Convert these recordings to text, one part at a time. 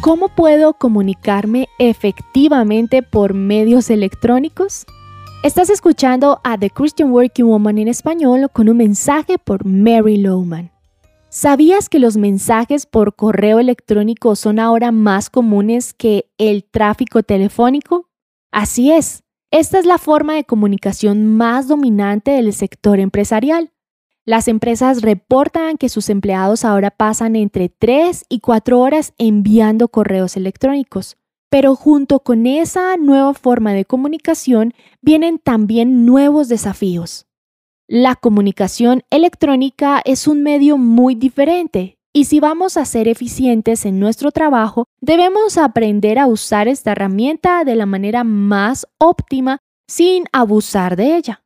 ¿Cómo puedo comunicarme efectivamente por medios electrónicos? Estás escuchando a The Christian Working Woman en español con un mensaje por Mary Lowman. ¿Sabías que los mensajes por correo electrónico son ahora más comunes que el tráfico telefónico? Así es, esta es la forma de comunicación más dominante del sector empresarial. Las empresas reportan que sus empleados ahora pasan entre 3 y 4 horas enviando correos electrónicos. Pero junto con esa nueva forma de comunicación vienen también nuevos desafíos. La comunicación electrónica es un medio muy diferente y si vamos a ser eficientes en nuestro trabajo, debemos aprender a usar esta herramienta de la manera más óptima sin abusar de ella.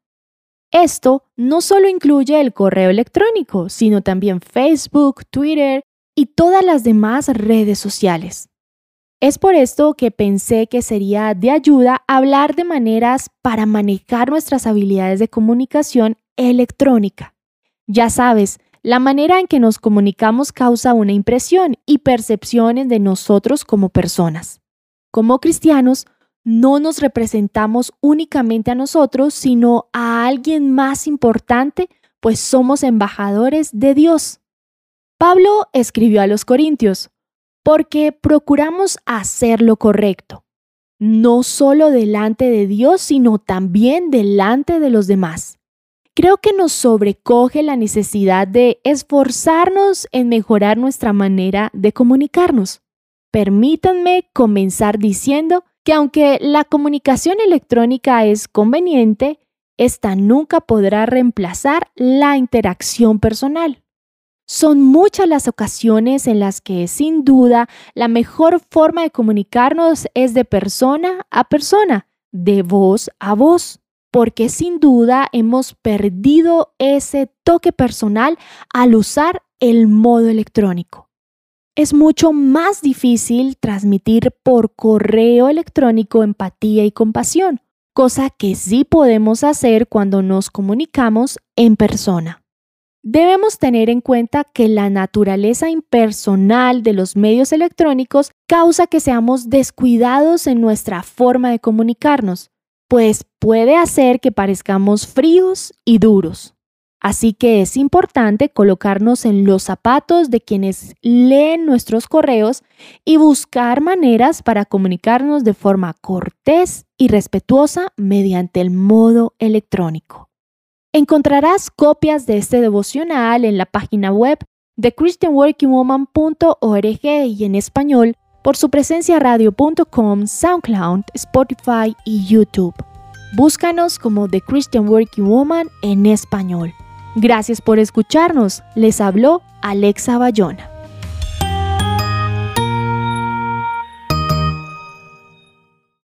Esto no solo incluye el correo electrónico, sino también Facebook, Twitter y todas las demás redes sociales. Es por esto que pensé que sería de ayuda hablar de maneras para manejar nuestras habilidades de comunicación electrónica. Ya sabes, la manera en que nos comunicamos causa una impresión y percepciones de nosotros como personas. Como cristianos, no nos representamos únicamente a nosotros, sino a alguien más importante, pues somos embajadores de Dios. Pablo escribió a los Corintios, porque procuramos hacer lo correcto, no solo delante de Dios, sino también delante de los demás. Creo que nos sobrecoge la necesidad de esforzarnos en mejorar nuestra manera de comunicarnos. Permítanme comenzar diciendo que aunque la comunicación electrónica es conveniente, esta nunca podrá reemplazar la interacción personal. Son muchas las ocasiones en las que, sin duda, la mejor forma de comunicarnos es de persona a persona, de voz a voz, porque sin duda hemos perdido ese toque personal al usar el modo electrónico. Es mucho más difícil transmitir por correo electrónico empatía y compasión, cosa que sí podemos hacer cuando nos comunicamos en persona. Debemos tener en cuenta que la naturaleza impersonal de los medios electrónicos causa que seamos descuidados en nuestra forma de comunicarnos, pues puede hacer que parezcamos fríos y duros. Así que es importante colocarnos en los zapatos de quienes leen nuestros correos y buscar maneras para comunicarnos de forma cortés y respetuosa mediante el modo electrónico. Encontrarás copias de este devocional en la página web de christianworkingwoman.org y en español por su presencia radio.com, SoundCloud, Spotify y YouTube. Búscanos como The Christian Working Woman en español. Gracias por escucharnos. Les habló Alexa Bayona.